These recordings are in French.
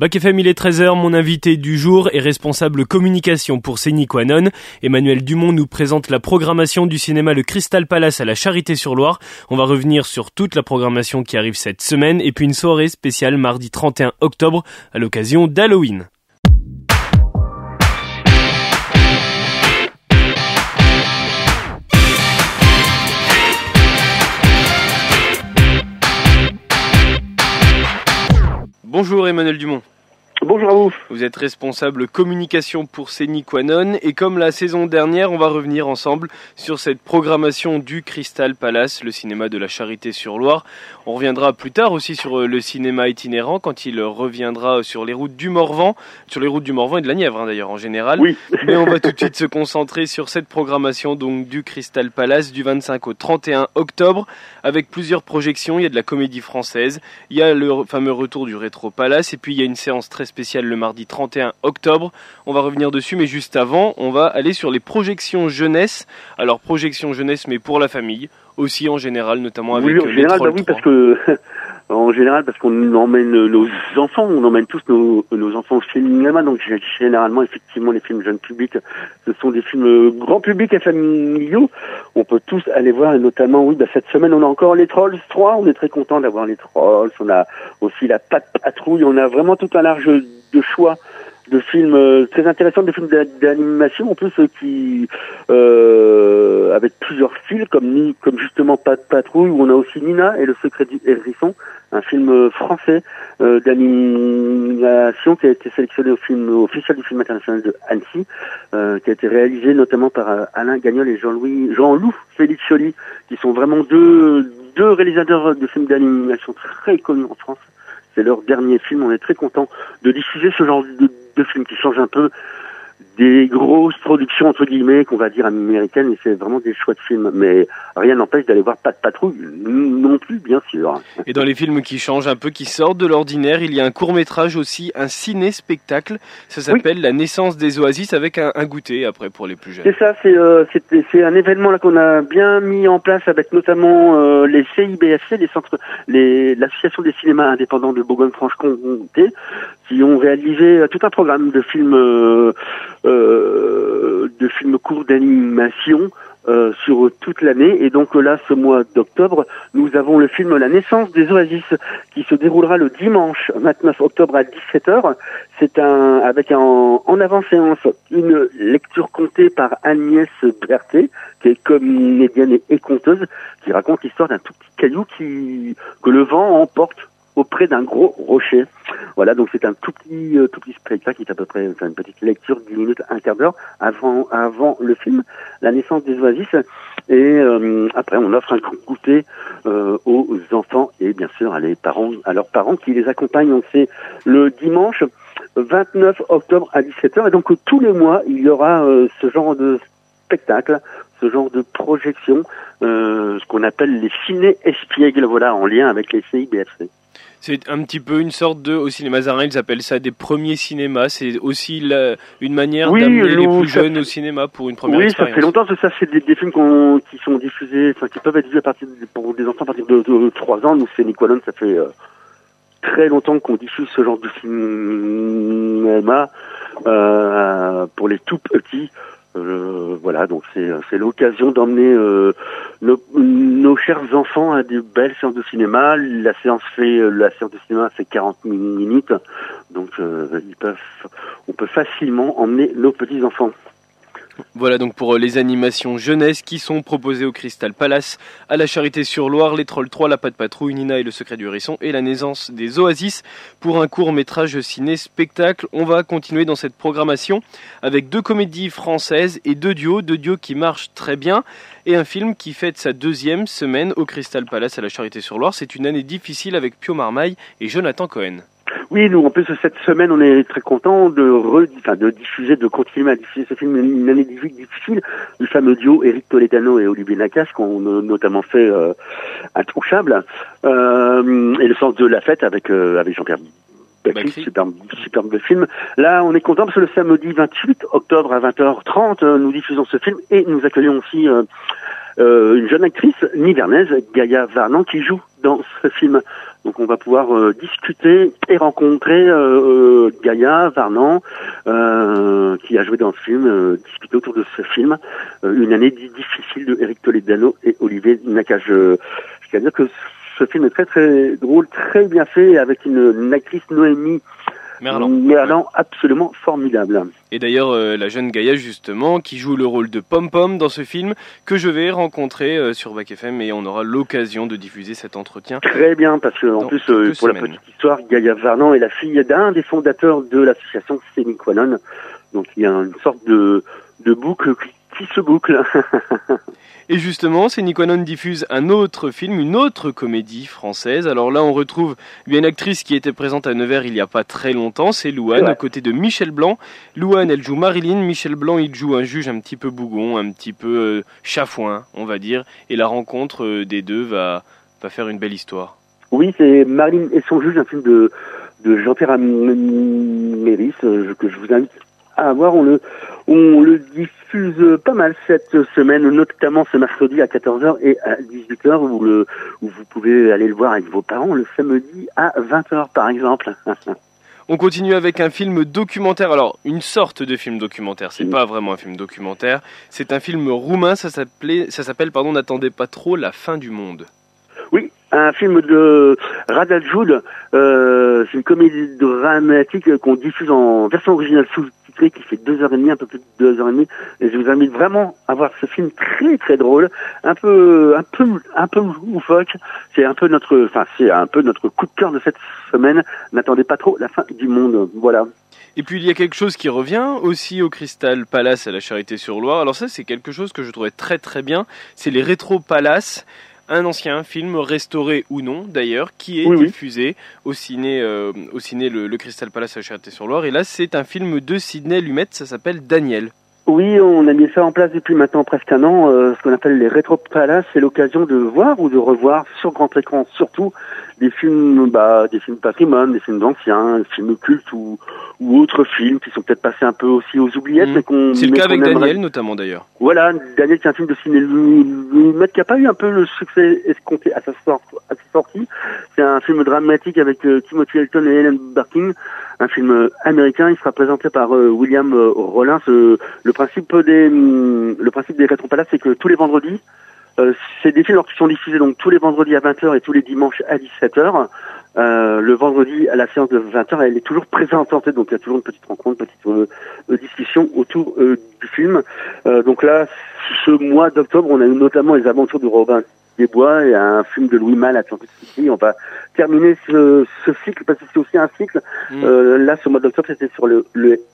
Bac FM, il est 13h. Mon invité du jour est responsable communication pour Quanon. Emmanuel Dumont nous présente la programmation du cinéma Le Crystal Palace à la Charité-sur-Loire. On va revenir sur toute la programmation qui arrive cette semaine et puis une soirée spéciale mardi 31 octobre à l'occasion d'Halloween. Bonjour Emmanuel Dumont. Bonjour à vous. Vous êtes responsable communication pour Quanon et comme la saison dernière, on va revenir ensemble sur cette programmation du Crystal Palace, le cinéma de la Charité-sur-Loire. On reviendra plus tard aussi sur euh, le cinéma itinérant quand il reviendra sur les routes du Morvan, sur les routes du Morvan et de la Nièvre hein, d'ailleurs en général. Oui. Mais on va tout de suite se concentrer sur cette programmation donc du Crystal Palace du 25 au 31 octobre avec plusieurs projections. Il y a de la comédie française, il y a le fameux retour du Rétro Palace et puis il y a une séance très spécial le mardi 31 octobre. On va revenir dessus, mais juste avant, on va aller sur les projections jeunesse. Alors projections jeunesse, mais pour la famille aussi en général, notamment avec oui, en général, bah oui, parce que en général parce qu'on emmène nos enfants, on emmène tous nos, enfants au cinéma, donc généralement effectivement les films jeunes publics, ce sont des films grand public et familiaux. On peut tous aller voir, et notamment oui, bah, cette semaine on a encore les Trolls 3, on est très content d'avoir les Trolls, on a aussi la Patte Patrouille, on a vraiment tout un large de choix de films euh, très intéressants, des films d'animation. En plus euh, qui euh, avec plusieurs styles comme comme justement de patrouille où on a aussi Nina et le secret du hérisson, un film euh, français d'animation qui a été sélectionné au film officiel du film international de Annecy, qui a été réalisé notamment par Alain Gagnol et Jean-Louis Jean-Loup Félix Choli, qui sont vraiment deux deux réalisateurs de films d'animation très connus en France. C'est leur dernier film. On est très content de diffuser ce genre de, de film qui change un peu des grosses productions entre guillemets qu'on va dire américaines et c'est vraiment des chouettes films. Mais rien n'empêche d'aller voir Pas de patrouille non plus bien sûr. Et dans les films qui changent un peu qui sortent de l'ordinaire il y a un court métrage aussi un ciné spectacle ça s'appelle La naissance des oasis avec un, goûter après pour les plus jeunes. C'est ça c'est euh, c'est un événement là qu'on a bien mis en place avec notamment euh, les CIBFC les centres les l'association des cinémas indépendants de Bourgogne-Franche-Comté qui ont réalisé euh, tout un programme de films euh, de films courts d'animation euh, sur toute l'année. Et donc là, ce mois d'octobre, nous avons le film La naissance des oasis qui se déroulera le dimanche 29 octobre à 17h. C'est un avec un, en avant-séance une lecture contée par Agnès Berthet, qui est comédienne et conteuse, qui raconte l'histoire d'un tout petit caillou qui que le vent emporte auprès d'un gros rocher. Voilà, donc c'est un tout petit, euh, tout petit spectacle qui est à peu près une petite lecture d'une minute, un quart d'heure avant, avant le film, La naissance des oasis. Et euh, après, on offre un goûter euh, aux enfants et bien sûr à, les parents, à leurs parents qui les accompagnent. Donc c'est le dimanche 29 octobre à 17h. Et donc tous les mois, il y aura ce genre de spectacle, ce genre de projection, ce qu'on appelle les ciné-espiègles, voilà, en lien avec les CIBFC. C'est un petit peu une sorte de, aussi les Mazarins, ils appellent ça des premiers cinémas. C'est aussi la, une manière d'amener les plus jeunes au cinéma pour une première expérience. Oui, ça fait longtemps que ça, c'est des, des, films qui sont diffusés, enfin, qui peuvent être vus à partir de, pour des enfants à partir de, de, 3 ans. Nous, c'est Nicolon, ça fait euh, très longtemps qu'on diffuse ce genre de cinéma euh, pour les tout petits. Euh, voilà, donc c'est l'occasion d'emmener euh, nos, nos, chers enfants à des belles séances de cinéma. La séance fait la séance de cinéma fait 40 minutes, donc euh, ils peuvent, on peut facilement emmener nos petits enfants. Voilà donc pour euh, les animations jeunesse qui sont proposées au Crystal Palace, à la Charité-sur-Loire, les Trolls 3, la Patte Patrouille, Nina et le Secret du Hérisson et la naissance des Oasis pour un court métrage ciné-spectacle. On va continuer dans cette programmation avec deux comédies françaises et deux duos, deux duos qui marchent très bien et un film qui fête sa deuxième semaine au Crystal Palace à la Charité-sur-Loire. C'est une année difficile avec Pio Marmaille et Jonathan Cohen. Oui, nous, en plus, cette semaine, on est très content de, enfin, de diffuser, de continuer à diffuser ce film, une année difficile, le fameux duo Eric Toledano et Olivier Nakache, qui ont notamment fait euh, Intouchable, euh, et le sens de la fête avec, euh, avec Jean-Pierre superbe, superbe film. Là, on est content parce que le samedi 28 octobre à 20h30, euh, nous diffusons ce film et nous accueillons aussi euh, euh, une jeune actrice nivernaise, Gaïa Varnan, qui joue dans ce film. Donc on va pouvoir euh, discuter et rencontrer euh, euh, Gaïa Varnan, qui a joué dans ce film, discuter autour de ce film. une année difficile de Eric Toledano et Olivier Nakache. Je, je dire que ce film est très très drôle, très bien fait, avec une actrice Noémie Merlan. absolument formidable. Et d'ailleurs, euh, la jeune Gaïa, justement, qui joue le rôle de Pom Pom dans ce film, que je vais rencontrer euh, sur Bac FM et on aura l'occasion de diffuser cet entretien. Très bien, parce que en plus, euh, pour la petite histoire, Gaïa Varnan est la fille d'un des fondateurs de l'association Séniquanon. Donc il y a une sorte de, de boucle qui se boucle. Et justement, Séniquanon diffuse un autre film, une autre comédie française. Alors là, on retrouve une actrice qui était présente à Nevers il n'y a pas très longtemps, c'est Louane, aux côtés de Michel Blanc. Louane, elle joue Marilyn, Michel Blanc, il joue un juge un petit peu bougon, un petit peu euh, chafouin, on va dire. Et la rencontre euh, des deux va, va faire une belle histoire. Oui, c'est Marilyn et son juge, un film de, de Jean-Pierre Méris, euh, que je vous invite à voir. On le, on le diffuse pas mal cette semaine, notamment ce mercredi à 14h et à 18h, où, le, où vous pouvez aller le voir avec vos parents le samedi à 20h par exemple. On continue avec un film documentaire. Alors, une sorte de film documentaire. C'est pas vraiment un film documentaire. C'est un film roumain. Ça s'appelait, ça s'appelle, pardon, n'attendez pas trop, La fin du monde. Oui, un film de Rada Euh, c'est une comédie dramatique qu'on diffuse en version originale sous qui fait deux heures et demie, un peu plus de deux heures et demie. Et je vous invite vraiment à voir ce film très très drôle, un peu un peu un peu loufoque. C'est un peu notre, enfin c'est un peu notre coup de cœur de cette semaine. N'attendez pas trop la fin du monde. Voilà. Et puis il y a quelque chose qui revient aussi au Crystal Palace à la Charité-sur-Loire. Alors ça c'est quelque chose que je trouvais très très bien. C'est les rétro palaces un ancien film restauré ou non d'ailleurs qui est diffusé au ciné euh, au ciné le, Crystal Palace à Charité-sur-Loire et là c'est un film de Sidney Lumet ça s'appelle Daniel. Oui, on a mis ça en place depuis maintenant presque un an, euh, ce qu'on appelle les rétro palaces, c'est l'occasion de voir ou de revoir sur grand écran surtout des films, bah, des films patrimoine, des films d'anciens, des films cultes ou, ou autres films qui sont peut-être passés un peu aussi aux oubliettes. Mmh. qu'on C'est le cas avec Daniel notamment d'ailleurs. Voilà, Daniel c'est un film de ciné qui n'a pas eu un peu le succès escompté à sa, sortie. C'est un film dramatique avec euh, Timothy Elton et Helen Barkin, un film américain. Il sera présenté par euh, William euh, Rollins. le principe des hum, le principe des rétropalaces, c'est que tous les vendredis, euh, c'est des films qui sont diffusés donc tous les vendredis à 20h et tous les dimanches à 17h. Euh, le vendredi à la séance de 20h, elle est toujours présentée, donc il y a toujours une petite rencontre, une petite euh, discussion autour du film. donc là, ce mois d'octobre, on a eu notamment les aventures de Robin des Bois et un film de Louis Malle, Atlantic City. On va terminer ce, cycle parce que c'est aussi un cycle. Mm. là, ce mois d'octobre, c'était sur le,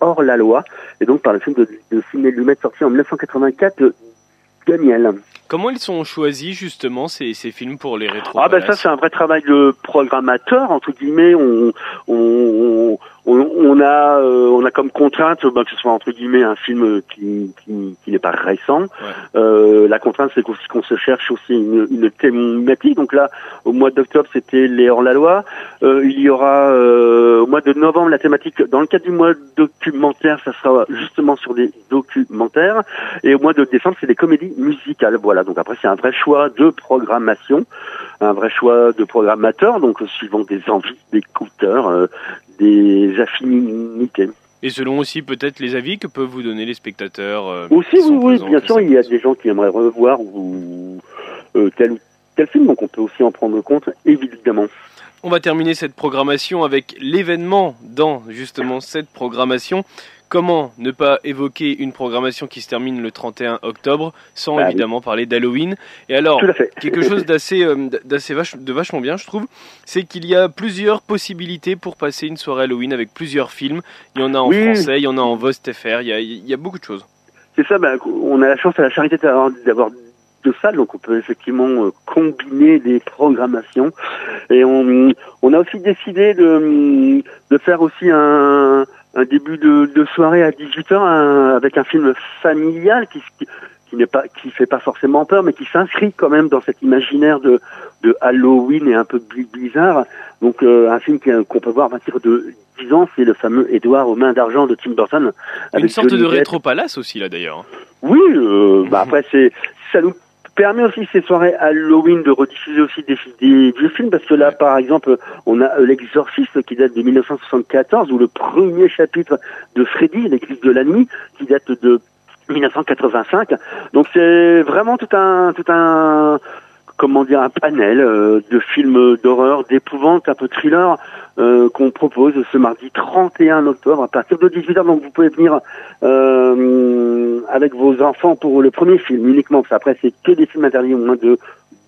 Hors la loi et donc par le film de, de Sidney Lumet sorti en 1984, Daniel. Comment ils sont choisis justement ces, ces films pour les rétro Ah ben ça c'est un vrai travail de programmateur entre guillemets. On, on, on, a euh, on a comme contrainte bah, que ce soit entre guillemets un film qui qui, qui n'est pas récent. Euh, la contrainte c'est qu'on se cherche aussi une, une, thématique. Donc là au mois d'octobre c'était les hors la loi. Euh, il y aura euh, au mois de novembre la thématique dans le cadre du mois documentaire ça sera justement sur des documentaires et au mois de décembre c'est des comédies musicales. Voilà donc après c'est un vrai choix de programmation, un vrai choix de programmateur donc suivant des envies d'écouteurs des affinités. Et selon aussi peut-être les avis que peuvent vous donner les spectateurs. Euh, aussi, oui, oui, bien sûr, il y a des gens qui aimeraient revoir ou, euh, tel ou tel film, donc on peut aussi en prendre compte, évidemment. On va terminer cette programmation avec l'événement dans justement cette programmation. Comment ne pas évoquer une programmation qui se termine le 31 octobre sans bah évidemment parler d'Halloween? Et alors, quelque chose d'assez euh, d'assez de vachement bien, je trouve, c'est qu'il y a plusieurs possibilités pour passer une soirée Halloween avec plusieurs films. Il y en a en français, il y en a en VostFR, il y a, il y a beaucoup de choses. C'est ça, bah, on a la chance à la charité d'avoir deux salles, donc on peut effectivement euh, combiner des programmations. Et on, on a aussi décidé de, de faire aussi un un début de, de soirée à 18h avec un film familial qui, qui n'est pas qui fait pas forcément peur mais qui s'inscrit quand même dans cet imaginaire de, de Halloween et un peu bizarre donc euh, un film qu'on peut voir à partir de 10 ans c'est le fameux Édouard aux mains d'argent de Tim Burton. Une sorte de rétro palace aussi là d'ailleurs oui euh, bah après c'est ça nous permet aussi ces soirées Halloween de rediffuser aussi des, des vieux films parce que là, par exemple, on a L'Exorciste qui date de 1974 ou le premier chapitre de Freddy, l'église de la nuit, qui date de 1985. Donc c'est vraiment tout un tout un comment dire un panel euh, de films d'horreur, d'épouvante, un peu thriller euh, qu'on propose ce mardi 31 octobre à partir de 18h. Donc vous pouvez venir euh, avec vos enfants pour le premier film uniquement. Après c'est que des films interdits au moins de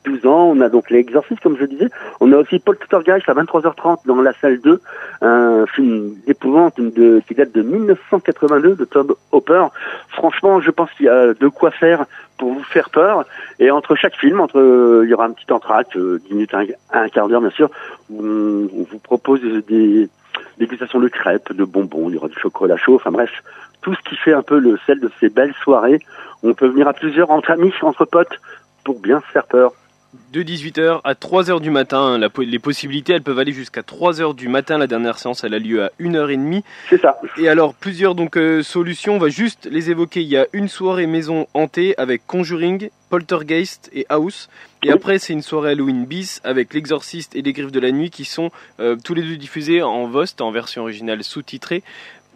12 ans. On a donc l'exorciste, comme je disais. On a aussi Paul Tuttergeist à 23h30 dans la salle 2, un film d'épouvante de, qui date de 1982 de Tom Hopper. Franchement, je pense qu'il y a de quoi faire pour vous faire peur. Et entre chaque film, entre il y aura un petit entracte, 10 euh, minutes, un, un quart d'heure bien sûr, où on, vous propose des dégustations de crêpes, de bonbons, il y aura du chocolat chaud, enfin bref, tout ce qui fait un peu le sel de ces belles soirées. On peut venir à plusieurs entre amis, entre potes, pour bien se faire peur de 18h à 3h du matin. les possibilités, elles peuvent aller jusqu'à 3h du matin. La dernière séance, elle a lieu à 1h30. C'est ça. Et alors, plusieurs donc euh, solutions, on va juste les évoquer. Il y a une soirée maison hantée avec Conjuring, Poltergeist et House. Et après, c'est une soirée Halloween bis avec L'Exorciste et Les Griffes de la Nuit qui sont euh, tous les deux diffusés en VOST, en version originale sous-titrée.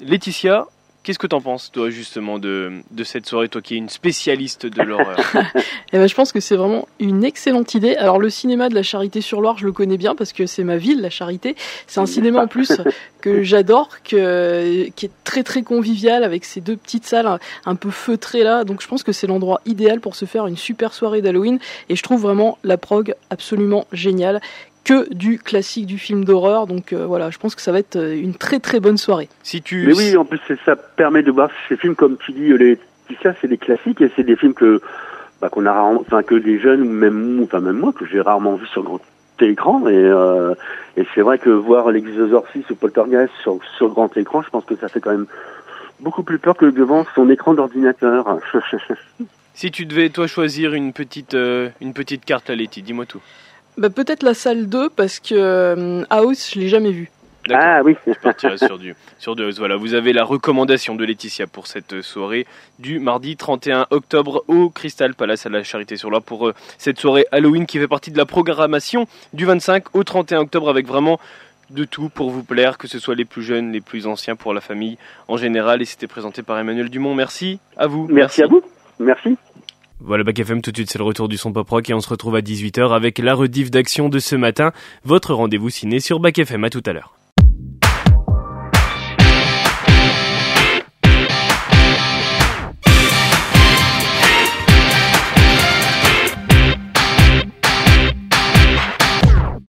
Laetitia, Qu'est-ce que t'en penses, toi, justement, de, de cette soirée, toi qui es une spécialiste de l'horreur eh ben, Je pense que c'est vraiment une excellente idée. Alors, le cinéma de la Charité sur Loire, je le connais bien parce que c'est ma ville, la Charité. C'est un cinéma en plus que j'adore, qui est très très convivial avec ces deux petites salles un peu feutrées là. Donc, je pense que c'est l'endroit idéal pour se faire une super soirée d'Halloween. Et je trouve vraiment la prog absolument géniale que du classique du film d'horreur. Donc euh, voilà, je pense que ça va être euh, une très très bonne soirée. Si tu... Mais oui, en plus ça permet de voir ces films comme tu dis, les ça c'est des classiques et c'est des films que bah, qu'on a rarement, enfin que les jeunes ou même enfin même moi que j'ai rarement vu sur grand écran et euh, et c'est vrai que voir l'exorciste ou Poltergeist sur sur grand écran, je pense que ça fait quand même beaucoup plus peur que devant son écran d'ordinateur. si tu devais toi choisir une petite une petite carte à Letty, dis-moi tout. Bah, peut-être la salle 2 parce que euh, House, je l'ai jamais vu. Ah oui. Je partirai sur du, sur du Voilà, vous avez la recommandation de Laetitia pour cette soirée du mardi 31 octobre au Crystal Palace à la Charité-sur-Loire pour euh, cette soirée Halloween qui fait partie de la programmation du 25 au 31 octobre avec vraiment de tout pour vous plaire, que ce soit les plus jeunes, les plus anciens, pour la famille en général. Et c'était présenté par Emmanuel Dumont. Merci à vous. Merci, Merci. à vous. Merci. Voilà, Bac FM, tout de suite, c'est le retour du son pop rock et on se retrouve à 18h avec la rediff d'action de ce matin. Votre rendez-vous ciné sur Bac FM. À tout à l'heure.